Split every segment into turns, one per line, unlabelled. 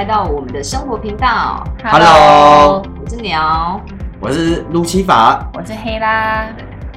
来到我们的生活频道。
Hello
我是鸟。
我是路西法，
我是黑啦，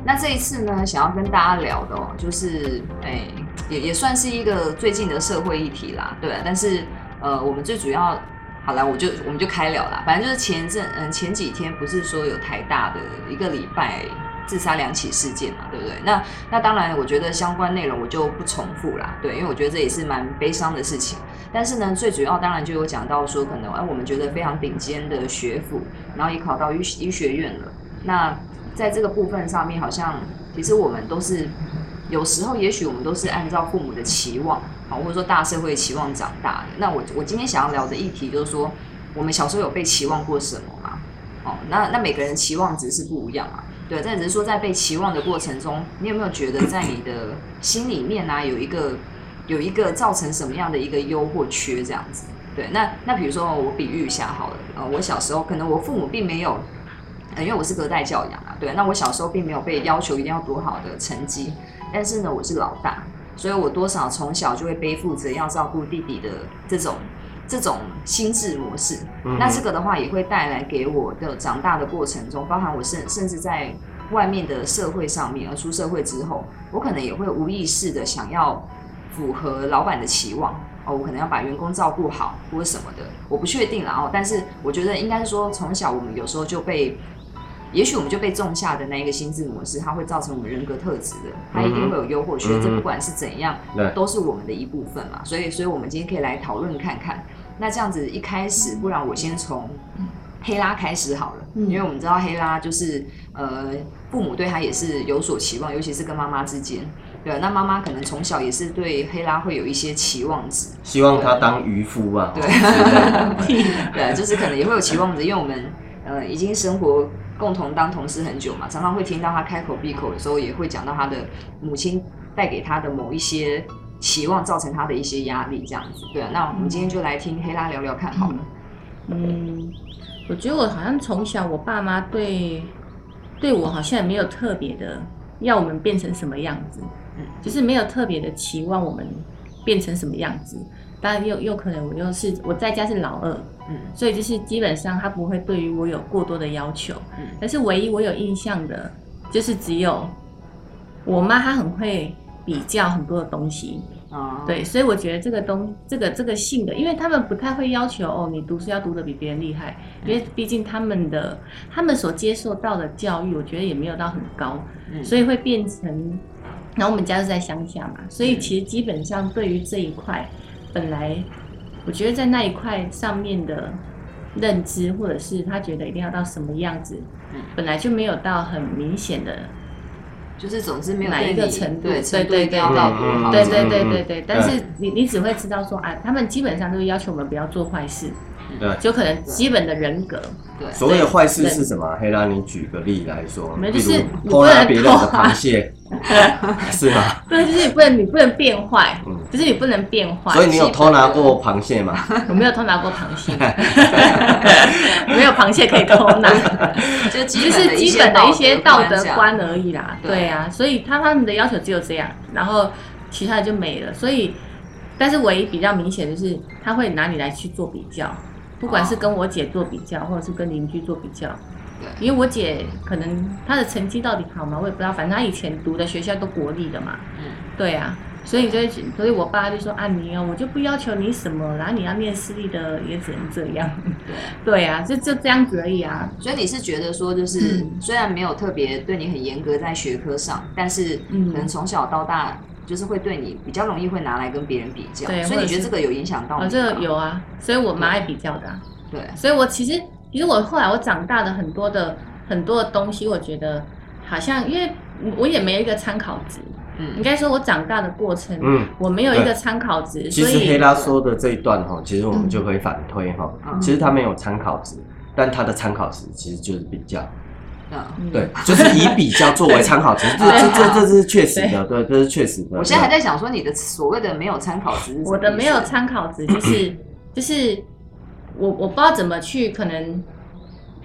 那这一次呢，想要跟大家聊的哦，就是哎、也也算是一个最近的社会议题啦，对。但是呃，我们最主要，好了，我就我们就开聊啦。反正就是前阵，嗯，前几天不是说有台大的一个礼拜自杀两起事件嘛，对不对？那那当然，我觉得相关内容我就不重复啦，对，因为我觉得这也是蛮悲伤的事情。但是呢，最主要当然就有讲到说，可能哎，我们觉得非常顶尖的学府，然后也考到医医学院了。那在这个部分上面，好像其实我们都是有时候，也许我们都是按照父母的期望，啊，或者说大社会期望长大的。那我我今天想要聊的议题就是说，我们小时候有被期望过什么吗？哦，那那每个人期望值是不一样嘛。对，这只是说在被期望的过程中，你有没有觉得在你的心里面呢、有一个有一个造成什么样的一个优或缺这样子？对，那那比如说我比喻一下好了，呃，我小时候可能我父母并没有，因为我是隔代教养啊，对，那我小时候并没有被要求一定要多好的成绩，但是呢，我是老大，所以我多少从小就会背负着要照顾弟弟的这种这种心智模式。
嗯
那这个的话也会带来给我的长大的过程中，包含我甚甚至在外面的社会上面，而出社会之后，我可能也会无意识的想要符合老板的期望。哦，我可能要把员工照顾好，或者什么的，我不确定了哦。但是我觉得应该是说，从小我们有时候就被，也许我们就被种下的那一个心智模式，它会造成我们人格特质的，它一定会有优或缺，
嗯哼。
这不管是怎样，
对。
都是我们的一部分嘛。所以，所以我们今天可以来讨论看看。那这样子一开始，不然我先从黑拉开始好了，
嗯。
因为我们知道黑拉就是呃，父母对他也是有所期望，尤其是跟妈妈之间。对，那妈妈可能从小也是对黑拉会有一些期望值，
希望他当渔夫吧，
对。
哦
对，就是可能也会有期望值，因为我们呃已经生活共同当同事很久嘛，常常会听到他开口闭口的时候，也会讲到他的母亲带给他的某一些期望，造成他的一些压力，这样子。对啊，那我们今天就来听黑拉聊聊看好了。
嗯，我觉得我好像从小我爸妈对对我好像也没有特别的要我们变成什么样子，
嗯
就是没有特别的期望我们变成什么样子。当然又又可能我又是我在家是老二，
嗯。
所以就是基本上他不会对于我有过多的要求，
嗯。
但是唯一我有印象的，就是只有我妈她很会比较很多的东西，
哦，
对，所以我觉得这个东这个这个性格，因为他们不太会要求哦，你读书要读的比别人厉害，因为毕竟他们的他们所接受到的教育，我觉得也没有到很高，
嗯。
所以会变成，然后我们家是在乡下嘛，所以其实基本上对于这一块，本来我觉得在那一块上面的认知，或者是他觉得一定要到什么样子，
嗯。
本来就没有到很明显的
就是总之没有
哪一个程度
对
对对
程度一定要
对
到多好，
对对对
嗯
对对，但是你你只会知道说啊，他们基本上都是要求我们不要做坏事，
对。
就可能基本的人格，
对。
所谓的坏事是什么？黑拉，你举个例来说，比
没就是
偷拿别人的螃蟹，是吗？
对，就是你不能你不能变坏，
嗯，
就是你不能变坏。
所以你有偷拿过螃蟹吗？
我没有偷拿过螃蟹，没有螃蟹可以偷拿，
就基本
就是基本的一些道德观而已啦。
对
对啊，所以他他们的要求只有这样，然后其他的就没了。所以，但是唯一比较明显的是他会拿你来去做比较，不管是跟我姐做比较，或者是跟邻居做比较。
对
因为我姐可能她的成绩到底好吗？我也不知道，反正她以前读的学校都国立的嘛。
嗯
对啊，所以就会，所以我爸就说啊，你哦，我就不要求你什么，然后你要念私立的也只能这样。
对。
对啊，就就这样子而已啊。
所以你是觉得说，就是、
嗯
虽然没有特别对你很严格在学科上，但是
嗯
可能从小到大就是会对你比较容易会拿来跟别人比较，
对
所以你觉得这个有影响到吗？
这个有啊，所以我蛮爱比较的、啊。
对，
所以我其实，其实我后来我长大的很多的很多的东西，我觉得好像因为我也没有一个参考值，嗯应
嗯
该说我长大的过程，
嗯，
我没有一个参考值，
其
所以
实黑拉说的这一段哈，其实我们就可以反推哈，
嗯
其实他没有参考值，但他的参考值其实就是比较，
嗯。
嗯
对，就是以比较作为参考值，这这这这是确实的，对，这是确实的。
我现在还在想说，你的所谓的没有参考值是什么，
我的没有参考值就是 就是我我不知道怎么去可能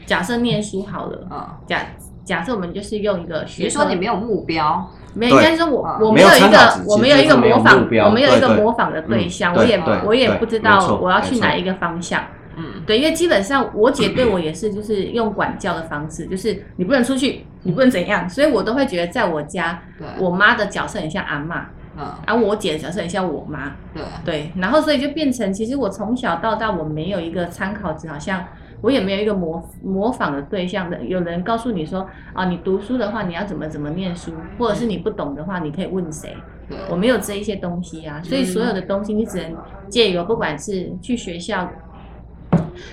假设念书好了，
嗯，
假假设我们就是用一个
比如说你没有目标，
没有，应该说我
啊
我
没有
一个我没有一个模仿我没有一个模仿的对象，
嗯
我也我也不知道我要去哪一个方向。
嗯，
对，因为基本上我姐对我也是，就是用管教的方式，就是你不能出去，你不能怎样，所以我都会觉得在我家，我妈的角色很像阿嬷，
嗯，
而我姐的角色很像我妈。
对，
对，然后所以就变成，其实我从小到大我没有一个参考值，好像我也没有一个模模仿的对象的。有人告诉你说，啊，你读书的话，你要怎么怎么念书，或者是你不懂的话，你可以问谁。我没有这一些东西啊，所以所有的东西你只能借由，不管是去学校，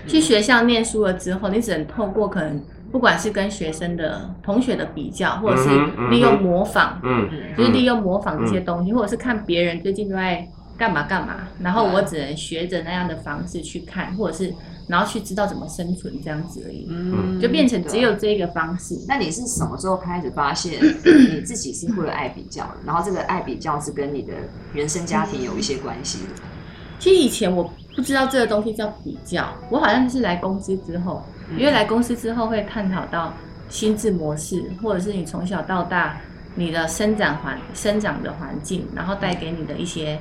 去学校念书了之后，你只能透过可能不管是跟学生的同学的比较，或者是利用模仿，
嗯，
嗯
就是利用模仿这些东西，或者是看别人最近都在干嘛干嘛，然后我只能学着那样的方式去看，或者是然后去知道怎么生存这样子而已，
嗯
就变成只有
对
这个方式。
那你是什么时候开始发现 你自己是会有爱比较的？然后这个爱比较是跟你的原生家庭有一些关系的？
其实以前我不知道这个东西叫比较，我好像是来公司之后，
嗯
因为来公司之后会探讨到心智模式，或者是你从小到大你的生长环生长的环境，然后带给你的一些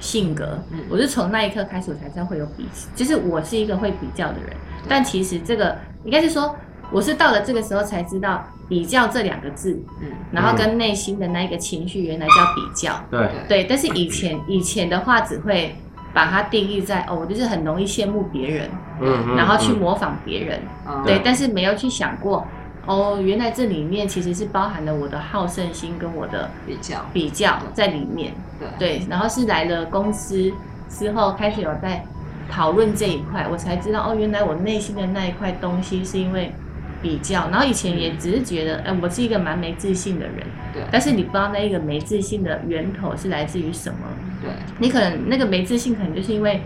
性格。
嗯
我是从那一刻开始，我才知道会有比，就是我是一个会比较的人。但其实这个应该是说，我是到了这个时候才知道比较这两个字，
嗯，
然后跟内心的那一个情绪原来叫比较。
对，
对，但是以前以前的话只会把它定义在哦，我就是很容易羡慕别人，
嗯嗯，
然后去
嗯。
模仿别人，
嗯
对，但是没有去想过哦，原来这里面其实是包含了我的好胜心跟我的
比较，
比较在里面，
对，
对，然后是来了公司之后开始有在讨论这一块，我才知道哦，原来我内心的那一块东西是因为。比较，然后以前也只是觉得，哎、我是一个蛮没自信的人，
对。
但是你不知道那一个没自信的源头是来自于什么，
对，
你可能那个没自信，可能就是因为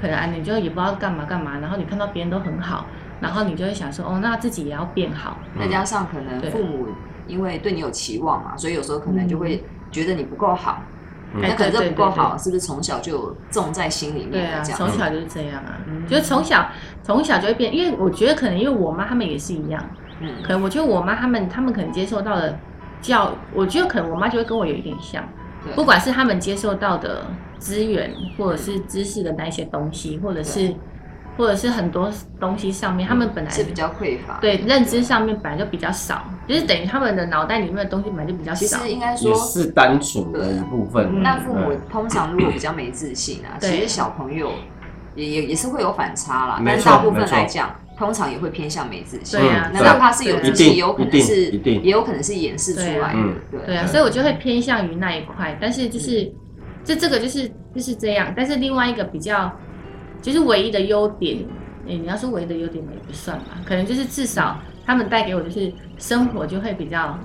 可能啊，你就也不知道干嘛干嘛，然后你看到别人都很好，然后你就会想说，哦，那自己也要变好。
再加上可能父母因为对你有期望嘛，所以有时候可能就会觉得你不够好。
嗯。
那可能这
对
不够好，是不是从小就有种在心里面对啊？
从小就是这样啊，
嗯。
就是从小从小就会变，因为我觉得可能因为我妈他们也是一样，
嗯。
可能我觉得我妈他们他们可能接受到的教，我觉得可能我妈就会跟我有一点像，
对
不管是他们接受到的资源，或者是知识的那一些东西，或者是或者是很多东西上面，他们本来
是比较匮乏。
对认知上面本来就比较少，就是等于他们的脑袋里面的东西本来就比较少。
其实应该说，
是单纯的一部分。
嗯
那父母通常如果比较没自信啊，
对
其实小朋友也也也是会有反差啦，但是大部分来讲，通常也会偏向没自信。
对啊，
嗯
那哪怕是有
对
自信，也有可能是也有可能是掩饰出来的
对啊。
所以我就会偏向于那一块，但是就是这这个就是就是这样，但是另外一个比较就是唯一的优点，诶，你要说唯一的优点嘛也不算吧，可能就是至少他们带给我就是生活就会比较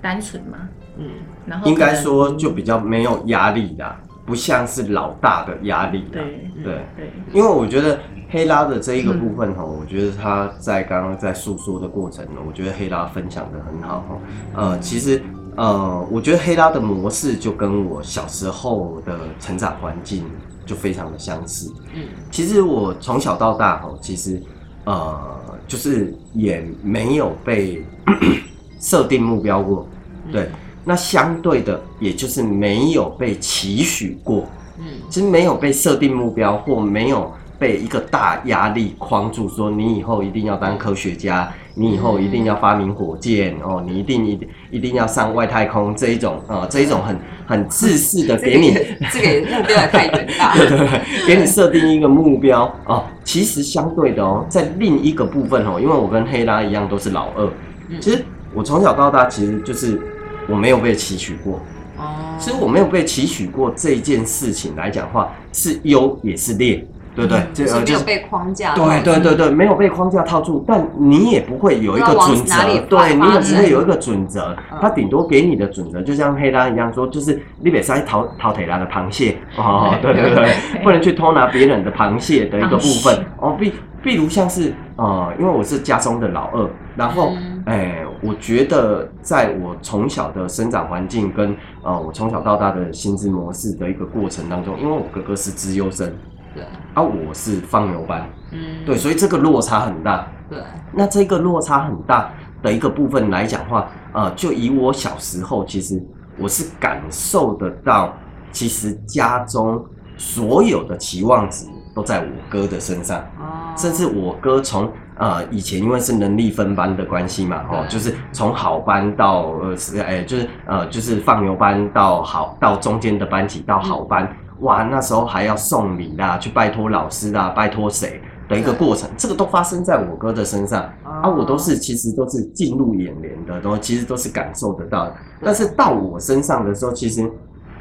单纯嘛，
嗯，
然后
应该说就比较没有压力啦，不像是老大的压力啦。
对
对，
对
因为我觉得黑拉的这一个部分哈、我觉得他在刚刚在诉说的过程呢，我觉得黑拉分享的很好哈。呃，其实呃，我觉得黑拉的模式就跟我小时候的成长环境就非常的相似。
嗯，
其实我从小到大哈，其实呃，就是也没有被 设定目标过，对。那相对的，也就是没有被期许过，
嗯
其实没有被设定目标，或没有被一个大压力框住，说你以后一定要当科学家，你以后一定要发明火箭哦，你一定一定一定要上外太空这一种呃这一种很很自私的
这个
给你
也这个目标也太远大
对对对，给你设定一个目标哦。其实相对的哦，在另一个部分哦，因为我跟黑拉一样都是老二，
嗯
其实我从小到大其实就是我没有被期许过。
哦，
所以我没有被期许过这一件事情来讲话，是优也是劣，对不对？这呃就是
没有被框架。
对对对对，没有被框架套住，但你也不会有一个准则，对你也不
发展
会有一个准则
嗯，
他顶多给你的准则，就像黑拉一样说，就是你别塞淘淘腿拉的螃蟹 哦，对对对，不能去偷拿别人的螃蟹的一个部
螃
分。
蟹
哦，比比如像是呃，因为我是家中的老二，然后
嗯。
哎、我觉得在我从小的生长环境跟呃我从小到大的心智模式的一个过程当中，因为我哥哥是资优生，
对，
啊我是放牛班，
嗯，
对，所以这个落差很大。
对，
那这个落差很大，的一个部分来讲话，呃，就以我小时候，其实我是感受得到，其实家中所有的期望值都在我哥的身上，
哦，
甚至我哥从呃以前因为是能力分班的关系嘛，哦，就是从好班到呃是哎就是呃就是放牛班到好到中间的班级到好班，哇，那时候还要送礼啦，去拜托老师啦，拜托谁的一个过程，这个都发生在我哥的身上。啊，我都是其实都是进入眼帘的，然后其实都是感受得到的。但是到我身上的时候，其实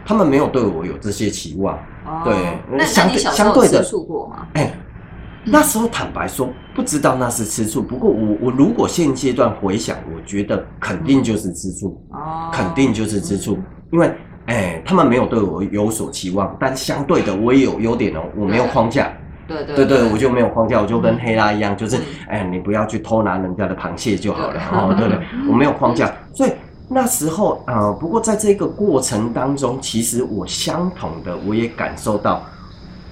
他们没有对我有这些期望。
哦
对
那那
相对相对的
吃醋过吗？
哎，那时候坦白说不知道那是吃醋，不过我我如果现阶段回想，我觉得肯定就是吃醋，
哦，
肯定就是吃醋，因为哎他们没有对我有所期望，但相对的我也有优点哦，我没有框架。
对对
对对，我就没有框架，我就跟黑拉一样，就是
嗯
哎，你不要去偷拿人家的螃蟹就好了，哦，对不对？我没有框架，所以那时候呃，不过在这个过程当中，其实我相同的，我也感受到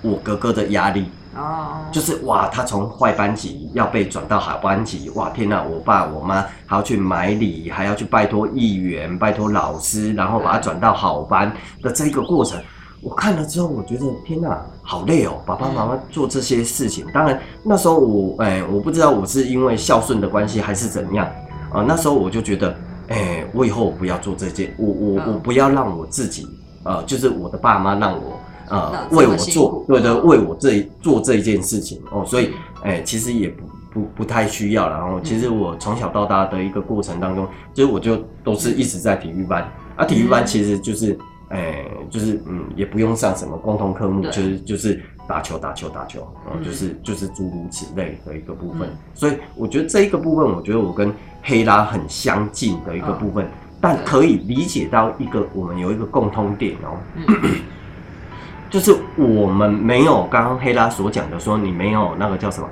我哥哥的压力，
哦，
就是哇，他从坏班级要被转到好班级，哇，天哪！我爸我妈还要去买礼，还要去拜托议员、拜托老师，然后把他转到好班的这一个过程。我看了之后，我觉得天哪，好累哦！爸爸妈妈做这些事情，当然那时候我哎，我不知道我是因为孝顺的关系还是怎样啊、呃那时候我就觉得，哎，我以后我不要做这件，我我
嗯
我不要让我自己，呃，就是我的爸妈让我呃为我做对对，
嗯
为我这做这一件事情哦，所以哎，其实也不不不太需要了。然后其实我从小到大的一个过程当中，就是我就都是一直在体育班啊，体育班
嗯
其实就是。哎，就是嗯，也不用上什么共同科目，就是就是打球打球打球，哦、
嗯
就是就是诸如此类的一个部分。
嗯
所以我觉得这一个部分，我觉得我跟黑拉很相近的一个部分，但可以理解到一个我们有一个共通点哦，
嗯。
就是我们没有刚刚黑拉所讲的说你没有那个叫什么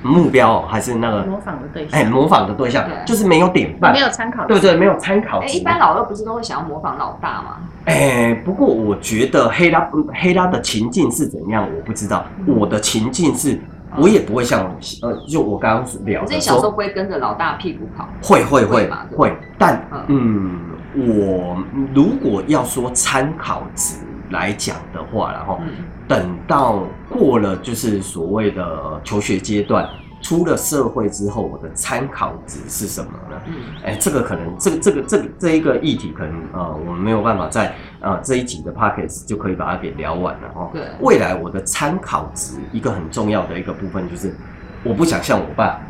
目标、哦，还是那个
模仿的对象，
哎模仿的对象，就是没有典范。
没，有参考，
对不对？没有参考
哎，一般老二不是都会想要模仿老大吗？
哎，不过我觉得黑拉黑拉的情境是怎样，我不知道。
嗯。
我的情境是，我也不会像呃，就我刚刚聊的
可是你小时候，不会跟着老大屁股跑？
会会会
会
但嗯，我如果要说参考值来讲的话，然后
嗯，
等到过了就是所谓的求学阶段，出了社会之后，我的参考值是什么呢？
嗯
哎，这个可能，这个这个这个这一个议题，可能呃，我们没有办法在呃这一集的 p o c k e t 就可以把它给聊完了哦。
对
未来我的参考值一个很重要的一个部分就是，我不想像我爸，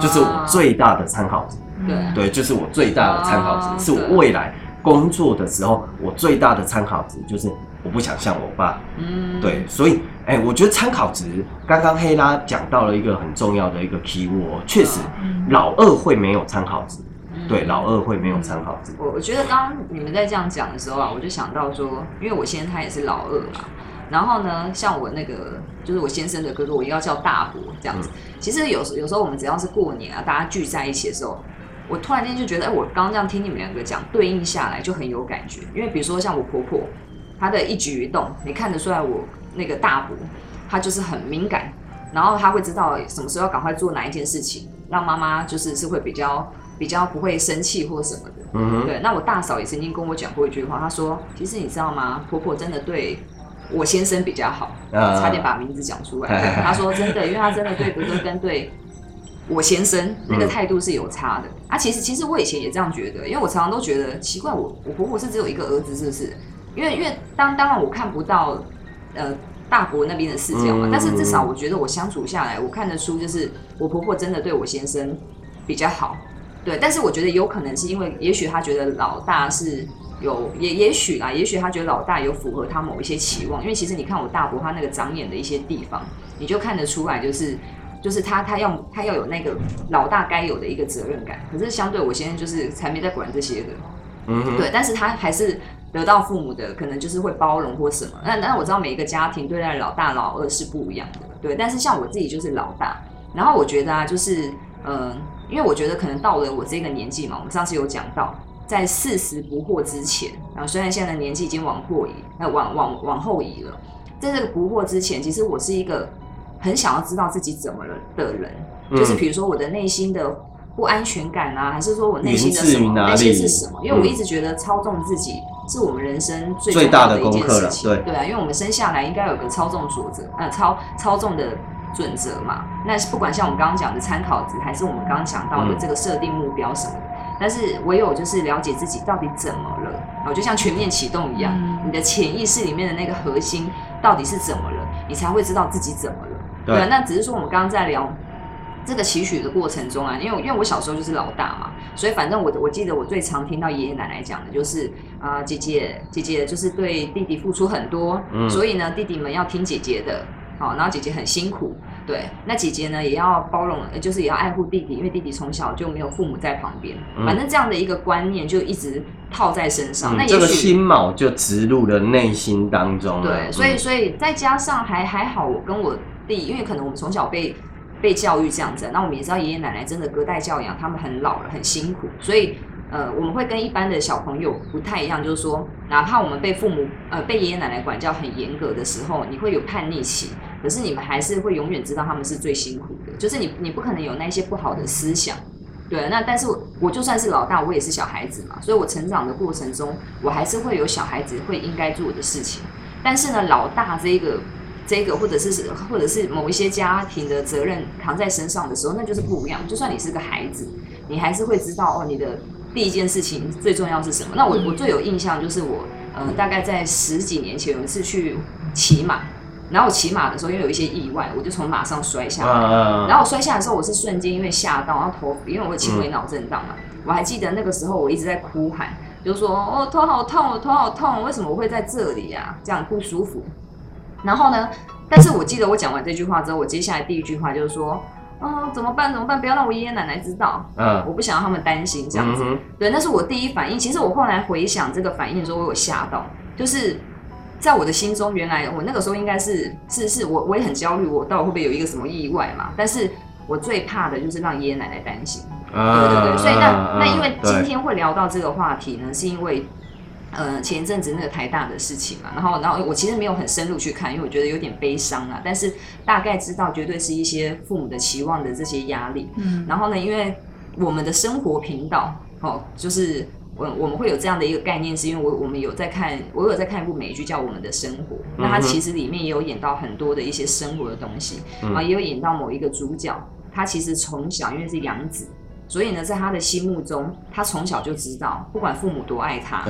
就是我最大的参考值。
对
对，就是我最大的参考值，
哦
是我未来工作的时候我最大的参考值，就是我不想像我爸。
嗯，
对，所以，哎、我觉得参考值，刚刚黑拉讲到了一个很重要的一个 key word，确实，
嗯
老二会没有参考值，
嗯
对，老二会没有参考值，
我我觉得刚刚你们在这样讲的时候啊，我就想到说，因为我先生他也是老二嘛，然后呢，像我那个就是我先生的哥哥，我应该叫大伯这样子。其实有时有时候我们只要是过年啊，大家聚在一起的时候，我突然间就觉得，哎，我刚刚这样听你们两个讲，对应下来就很有感觉。因为比如说像我婆婆，她的一举一动，你看得出来我那个大伯，他就是很敏感，然后他会知道什么时候要赶快做哪一件事情，让妈妈就是是会比较比较不会生气或什么的。
嗯，
对，那我大嫂也曾经跟我讲过一句话，她说：“其实你知道吗？婆婆真的对我先生比较好，
啊
差点把名字讲出来。对 她说真的，因为她真的对哥哥跟对我先生那个态度是有差的。啊，其实其实我以前也这样觉得，因为我常常都觉得奇怪，我我婆婆是只有一个儿子，是不是？因为因为当当然我看不到呃大伯那边的视角嘛，
嗯
但是至少我觉得我相处下来，我看得出就是我婆婆真的对我先生比较好。对，但是我觉得有可能是因为，也许她觉得老大是有，也也许啦，也许他觉得老大有符合他某一些期望，因为其实你看我大伯他那个长眼的一些地方，你就看得出来，就是就是他他要他要有那个老大该有的一个责任感，可是相对我先生就是才没在管这些的，
嗯，
对，但是他还是得到父母的可能就是会包容或什么。那那我知道每一个家庭对待老大老二是不一样的，对。但是像我自己就是老大，然后我觉得啊，就是嗯、呃因为我觉得可能到了我这个年纪嘛，我们上次有讲到，在四十不惑之前，啊，虽然现在的年纪已经往后移，那往往往后移了，在这个不惑之前，其实我是一个很想要知道自己怎么了的人，就是
嗯
比如说我的内心的不安全感啊，还是说我内心的
自
什么？
于哪
那些是什么？因为我
嗯
一直觉得操纵自己是我们人生最重要的一
的功课了
件事情。
对
啊，因为我们生下来应该有个操纵准则，呃，操操纵的准则嘛。那是不管像我们刚刚讲的参考值，还是我们刚刚讲到的
嗯
这个设定目标什么的。但是唯有就是了解自己到底怎么了，然后就像全面启动一样，
嗯
你的潜意识里面的那个核心到底是怎么了，你才会知道自己怎么了。
对
啊，那只是说我们刚刚在聊这个期许的过程中啊，因为因为我小时候就是老大嘛，所以反正我我记得我最常听到爷爷奶奶讲的就是啊、姐姐姐姐就是对弟弟付出很多，
嗯
所以呢弟弟们要听姐姐的，好、然后姐姐很辛苦，对，那姐姐呢也要包容，呃就是也要爱护弟弟，因为弟弟从小就没有父母在旁边，
嗯
反正这样的一个观念就一直套在身上。
嗯这个
那也许
心锚就植入了内心当中了。
对，所以
嗯
所以再加上还还好，我跟我弟，因为可能我们从小被被教育这样子，那我们也知道爷爷奶奶真的隔代教养，他们很老了，很辛苦，所以。呃，我们会跟一般的小朋友不太一样，就是说，哪怕我们被父母呃被爷爷奶奶管教很严格的时候，你会有叛逆期，可是你们还是会永远知道他们是最辛苦的，就是你你不可能有那些不好的思想，对，那但是我就算是老大，我也是小孩子嘛，所以我成长的过程中，我还是会有小孩子会应该做的事情。但是呢，老大这一个这个或者是或者是某一些家庭的责任扛在身上的时候，那就是不一样。就算你是个孩子，你还是会知道哦，你的第一件事情最重要是什么。那我我最有印象就是我呃大概在十几年前有一次去骑马，然后我骑马的时候因为有一些意外，我就从马上摔下来。
啊，
然后我摔下来的时候，我是瞬间因为吓到，然后头因为我有轻微脑震荡嘛，我还记得那个时候我一直在哭喊，就说哦头好痛，我头好痛，为什么我会在这里呀、这样不舒服。然后呢，但是我记得我讲完这句话之后，我接下来第一句话就是说，哦怎么办怎么办，不要让我爷爷奶奶知道，
嗯
我不想让他们担心这样子。
嗯
对，那是我第一反应。其实我后来回想这个反应的时候，我有吓到，就是在我的心中，原来我那个时候应该是是是我我也很焦虑，我到底会不会有一个什么意外嘛？但是我最怕的就是让爷爷奶奶担心。对对对，所以那那因为今天会聊到这个话题呢，是因为。呃，前一阵子那个台大的事情嘛，然后，然后我其实没有很深入去看，因为我觉得有点悲伤啊。但是大概知道，绝对是一些父母的期望的这些压力。
嗯，
然后呢，因为我们的生活频道哦，就是我我们会有这样的一个概念，是因为我我们有在看，我有在看一部美剧叫《我们的生活》，那它其实里面也有演到很多的一些生活的东西，
嗯
啊，也有演到某一个主角，他其实从小因为是养子，所以呢，在他的心目中，他从小就知道，不管父母多爱他，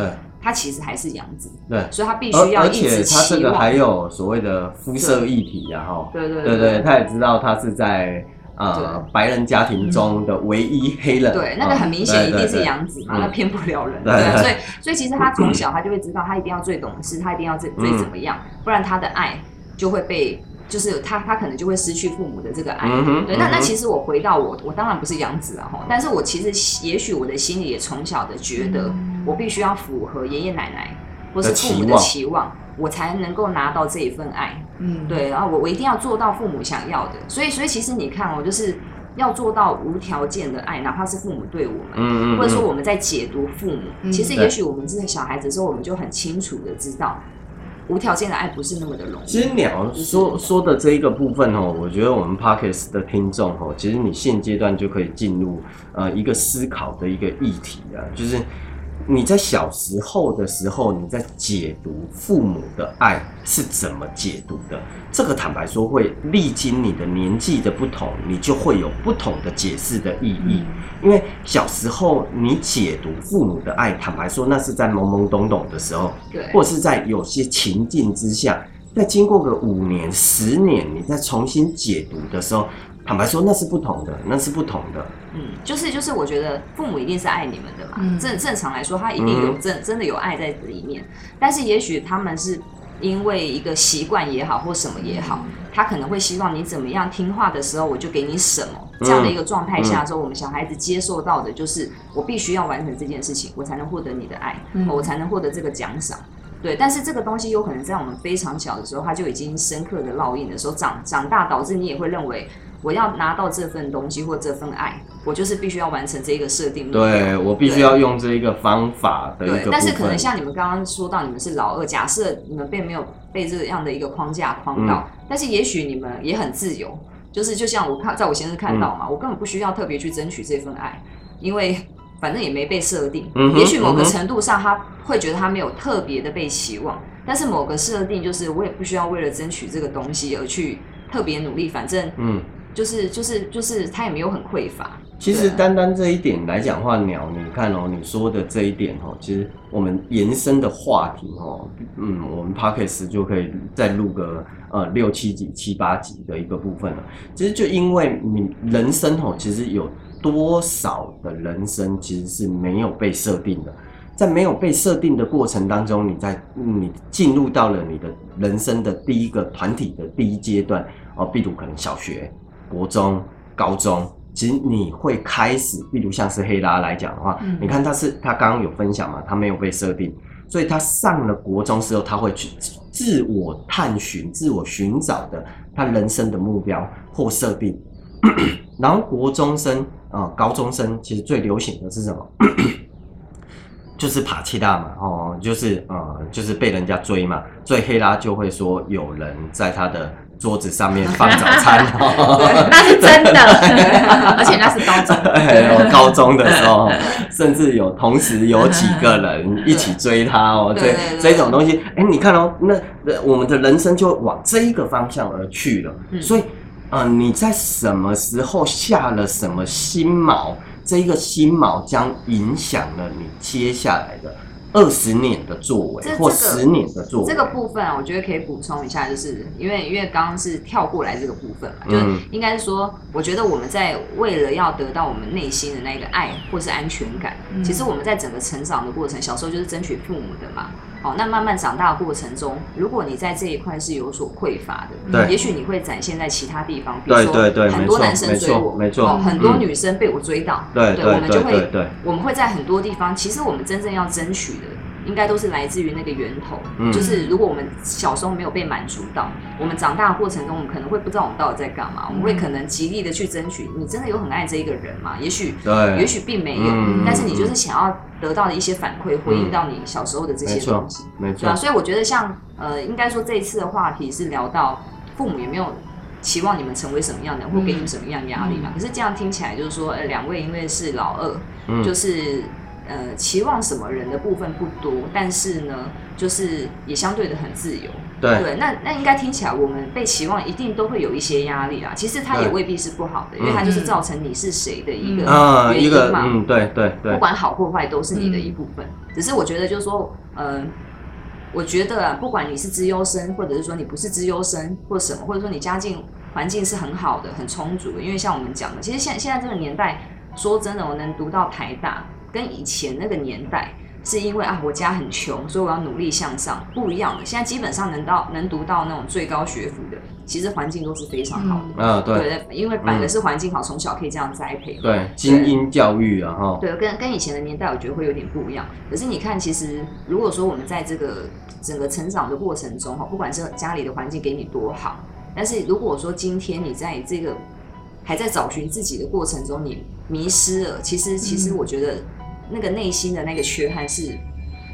对
他其实还是养子，
对，
所以他必
而而
须要一直
且他这，个还有所谓的肤色议题呀，哈，
对对
对对，他也知道他是在呃白人家庭中的唯一黑人，
对，那个很明显一定是
羊，
养子嘛，
嗯。
那骗不了人。
对。
所以所以其实他从小他就会知道，他一定要最懂事，他一定要最最
嗯。
怎么样，不然他的爱就会被，就是他他可能就会失去父母的这个爱。
嗯，
对，那那其
实
实我回到我，我当然不是养子了哈，但是我其实也许我的心里也从小的觉得，我必须要符合爷爷奶奶或是父母的
的
期望，我才能够拿到这一份爱。
嗯，
对，然后我我一定要做到父母想要的，所以所以其实你看哦，就是要做到无条件的爱，哪怕是父母对我们，
嗯嗯，
或者说
嗯。
我们在解读父母，
嗯。
其实也许我们是小孩子的时候，我们就很清楚的知道，无条件的爱不是那么的容易。
其实鸟说说的这一个部分哦，我觉得我们 Pockets 的听众哦，其实你现阶段就可以进入呃一个思考的一个议题啊，就是你在小时候的时候，你在解读父母的爱是怎么解读的？这个坦白说，会历经你的年纪的不同，你就会有不同的解释的意义。因为小时候你解读父母的爱，坦白说，那是在懵懵懂懂的时候，
对，
或是在有些情境之下，在经过个五年、十年，你再重新解读的时候，坦白说那是不同的，那是不同的。
嗯，就是就是，我觉得父母一定是爱你们的嘛，
嗯。
正正常来说，他一定有
嗯。
真真的有爱在里面，但是也许他们是因为一个习惯也好，或什么也好，他可能会希望你怎么样听话的时候，我就给你什么。这样的一个状态下的时候，我们小孩子接受到的就是我必须要完成这件事情，我才能获得你的爱，
嗯。
我才能获得这个奖赏。对，但是这个东西有可能在我们非常小的时候，它就已经深刻的烙印的时候，长长大导致你也会认为，我要拿到这份东西或这份爱，我就是必须要完成这一个设定。
对我必须要用这一个方法的一个部，分。
对但是可能像你们刚刚说到，你们是老二，假设你们并没有被这样的一个框架框到，
嗯
但是也许你们也很自由，就是就像我看，在我先生看到嘛，我根本不需要特别去争取这份爱，因为反正也没被设定。
嗯
也许某个程度上，他会觉得他没有特别的被期望，但是某个设定就是我也不需要为了争取这个东西而去特别努力，反正
嗯。
就是就是就是他也没有很匮乏。
其实单单这一点来讲话，鸟，你看哦，你说的这一点哦，其实我们延伸的话题哦，嗯，我们 p o d c a s t 就可以再录个呃六七集、七八集的一个部分了。其实就因为你人生哦，其实有多少的人生其实是没有被设定的，在没有被设定的过程当中，你在你进入到了你的人生的第一个团体的第一阶段哦，比如可能小学、国中、高中。其实你会开始，比如像是黑拉来讲的话，
嗯
你看他是他刚刚有分享嘛，他没有被设定，所以他上了国中之后，他会去自我探寻、自我寻找的他人生的目标或设定。然后国中生、呃高中生，其实最流行的是什么？就是爬气大嘛，哦，就是呃，就是被人家追嘛，所以黑拉就会说有人在他的桌子上面放早餐，哦。
那是真的，而且那是高中。
高中的时候，甚至有同时有几个人一起追他哦，这这种东西，哎，你看哦，那呃我们的人生就往这一个方向而去了。
嗯。
所以，呃，你在什么时候下了什么心锚，这一个心锚将影响了你接下来的二十年的作为或
这这个
十年的作为。
这个部分啊，我觉得可以补充一下，就是因为因为刚刚是跳过来这个部分嘛，
嗯
就是应该是说，我觉得我们在为了要得到我们内心的那个爱或是安全感，
嗯
其实我们在整个成长的过程，小时候就是争取父母的嘛。好，那慢慢长大的过程中，如果你在这一块是有所匮乏的，
对
也许你会展现在其他地方，比如说很多男生追我，
错没错
哦很多
嗯。
女生被我追到，
对
对，我们就会我们会在很多地方，其实我们真正要争取的，应该都是来自于那个源头。
嗯
就是如果我们小时候没有被满足到，我们长大的过程中，我们可能会不知道我们到底在干嘛，我们会可能极力的去争取。你真的有很爱这一个人吗？也许，
对
也许并没有，
嗯
但是你就是想要得到的一些反馈，回应到你小时候的这些东西。
没错
所以我觉得像呃，应该说这一次的话题是聊到父母有没有期望你们成为什么样的人，或给你们什么样的压力嘛。可是这样听起来就是说，呃，两位因为是老二，
嗯
就是呃期望什么人的部分不多，但是呢，就是也相对的很自由。
对
那那应该听起来我们被期望一定都会有一些压力啦。其实它也未必是不好的，因为它就是造成你是谁的一个
啊，
原因
一个
嘛。
嗯，对对对
不，管好或坏，都是你的一部分。只是我觉得，就是说，嗯、我觉得啊，不管你是资优生，或者是说你不是资优生，或什么，或者说你家境环境是很好的、很充足的，因为像我们讲的，其实现现在这个年代，说真的，我能读到台大，跟以前那个年代。是因为啊，我家很穷，所以我要努力向上，不一样的。现在基本上能到能读到那种最高学府的，其实环境都是非常好的。
啊对
对对，因为反而是环境好，从小可以这样栽培。
对，精英教育啊哈，
对，跟跟以前的年代，我觉得会有点不一样。可是你看，其实如果说我们在这个整个成长的过程中，哈，不管是家里的环境给你多好，但是如果说今天你在这个还在找寻自己的过程中，你迷失了，其实其实我觉得那个内心的那个缺憾是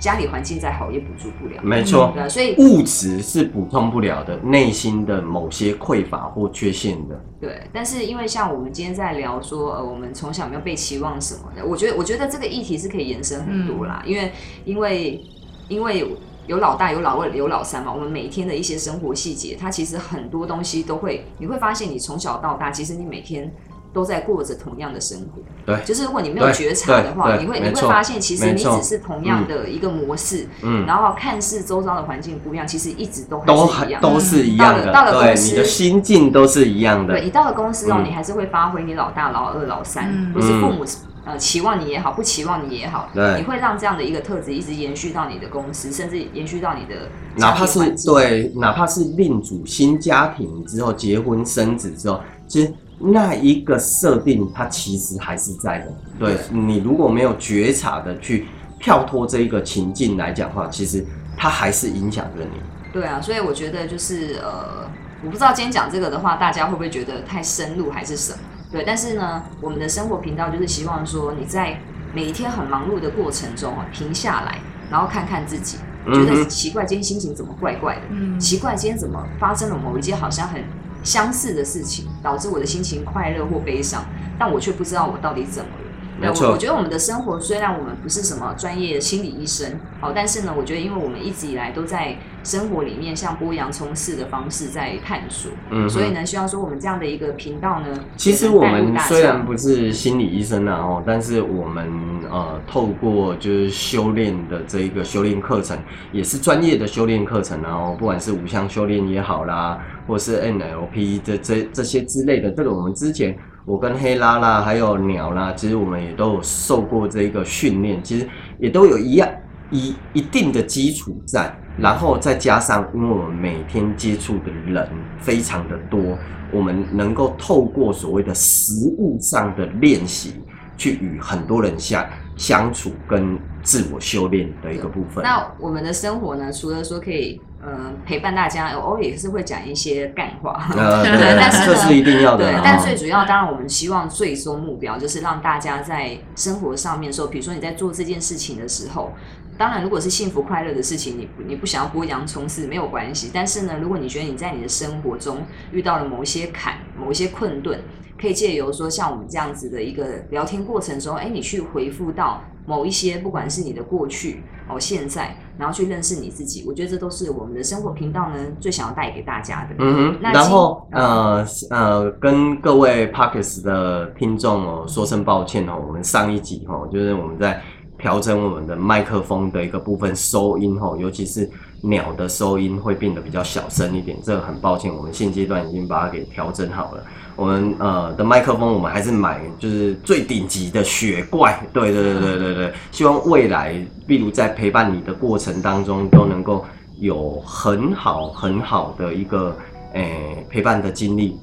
家里环境再好也补足不了。
没错，
对啊，所以
物质是补充不了的内心的某些匮乏或缺陷的。
对，但是因为像我们今天在聊说，呃，我们从小没有被期望什么的，我觉得我觉得这个议题是可以延伸很多啦，因为因为因为有老大有老二有老三嘛，我们每天的一些生活细节，它其实很多东西都会，你会发现你从小到大，其实你每天。都在过着同样的生活，
对
就是如果你没有觉察的话，你会你会发现，其实你只是同样的一个模式，
嗯，
然后看似周遭的环境不一样，其实一直都
都
是一样。
还都是一样的，
到了公，司
你的心境都是一样的
对，。你到了公司哦，
嗯
你还是会发挥你老大、老二、老三，
嗯
或是父母呃期望你也好，不期望你也好，
对
你会让这样的一个特质一直延续到你的公司，甚至延续到你的
哪怕是对，哪怕是另组新家庭之后，结婚生子之后，其实那一个设定它其实还是在的。对你如果没有觉察的去跳脱这一个情境来讲的话，其实它还是影响着你。
对啊，所以我觉得就是呃，我不知道今天讲这个的话，大家会不会觉得太深入还是什么？对，但是呢，我们的生活频道就是希望说你在每一天很忙碌的过程中啊，停下来，然后看看自己，觉得奇怪，今天心情怎么怪怪的？
嗯
奇怪，今天怎么发生了某一件好像很相似的事情，导致我的心情快乐或悲伤，但我却不知道我到底怎么了。
没错
我我觉得我们的生活虽然我们不是什么专业的心理医生，好，但是呢，我觉得因为我们一直以来都在生活里面像剥洋葱似的方式在探索，
嗯
所以呢，希望说我们这样的一个频道呢，
其实我们虽然不是心理医生啊，哦，但是我们呃透过就是修炼的这一个修炼课程，也是专业的修炼课程啊，哦，不管是五项修炼也好啦，或是 NLP 这这这些之类的，这个我们之前我跟黑拉啦，还有鸟啦，其实我们也都有受过这个训练，其实也都有一样一一定的基础在，然后再加上，因为我们每天接触的人非常的多，我们能够透过所谓的实物上的练习，去与很多人相相处跟自我修炼的一个部分。
那我们的生活呢，除了说可以呃陪伴大家，偶尔也是会讲一些干话。
呃，
对
对，
但是呢
这是一定要的
对
啊。，
但最主要，当然我们希望最终目标就是让大家在生活上面说，比如说你在做这件事情的时候，当然如果是幸福快乐的事情，你不你不想要剥洋葱是没有关系。但是呢，如果你觉得你在你的生活中遇到了某一些坎、某一些困顿，可以借由说像我们这样子的一个聊天过程中，哎，你去回复到某一些，不管是你的过去哦、现在，然后去认识你自己，我觉得这都是我们的生活频道呢最想要带给大家的。
嗯哼，
那
然后呃呃，跟各位 Parkes 的听众哦说声抱歉哦，我们上一集哦，就是我们在调整我们的麦克风的一个部分收音哦，尤其是鸟的收音会变得比较小声一点，这个很抱歉，我们现阶段已经把它给调整好了。我们呃的麦克风，我们还是买就是最顶级的雪怪，对对对对对对，希望未来，例如在陪伴你的过程当中，都能够有很好很好的一个诶、陪伴的经历。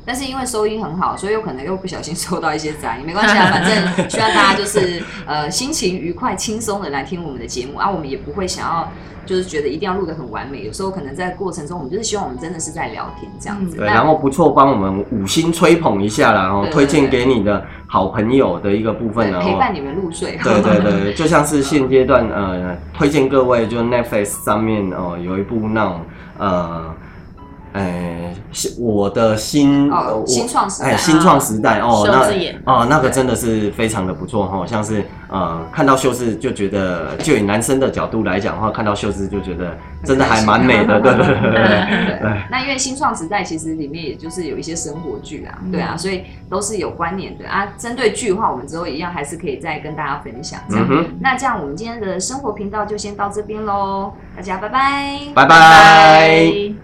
对，但是因为收音很好，所以有可能又不小心收到一些杂音，没关系啊，反正希望大家就是呃心情愉快、轻松的来听我们的节目啊，我们也不会想要就是觉得一定要录的很完美，有时候可能在过程中，我们就是希望我们真的是在聊天这样子。
对，然后不错，帮我们五星吹捧一下啦，然后推荐给你的好朋友的一个部分呢。
对陪伴你们入睡。
对对对，就像是现阶段呃，推荐各位就 Netflix 上面哦、有一部那种呃。哎，是我的新
哦
我
新创时代
哎，新创时代哦，那哦，那个真的是非常的不错哈，像是呃，看到秀智就觉得，就以男生的角度来讲的话，看到秀智就觉得真的还蛮美的，对对对
那因为新创时代其实里面也就是有一些生活剧啊，对啊，所以都是有关联的啊。针对剧的话，我们之后一样还是可以再跟大家分享这样。那这样我们今天的生活频道就先到这边喽，大家拜拜，
拜拜。
拜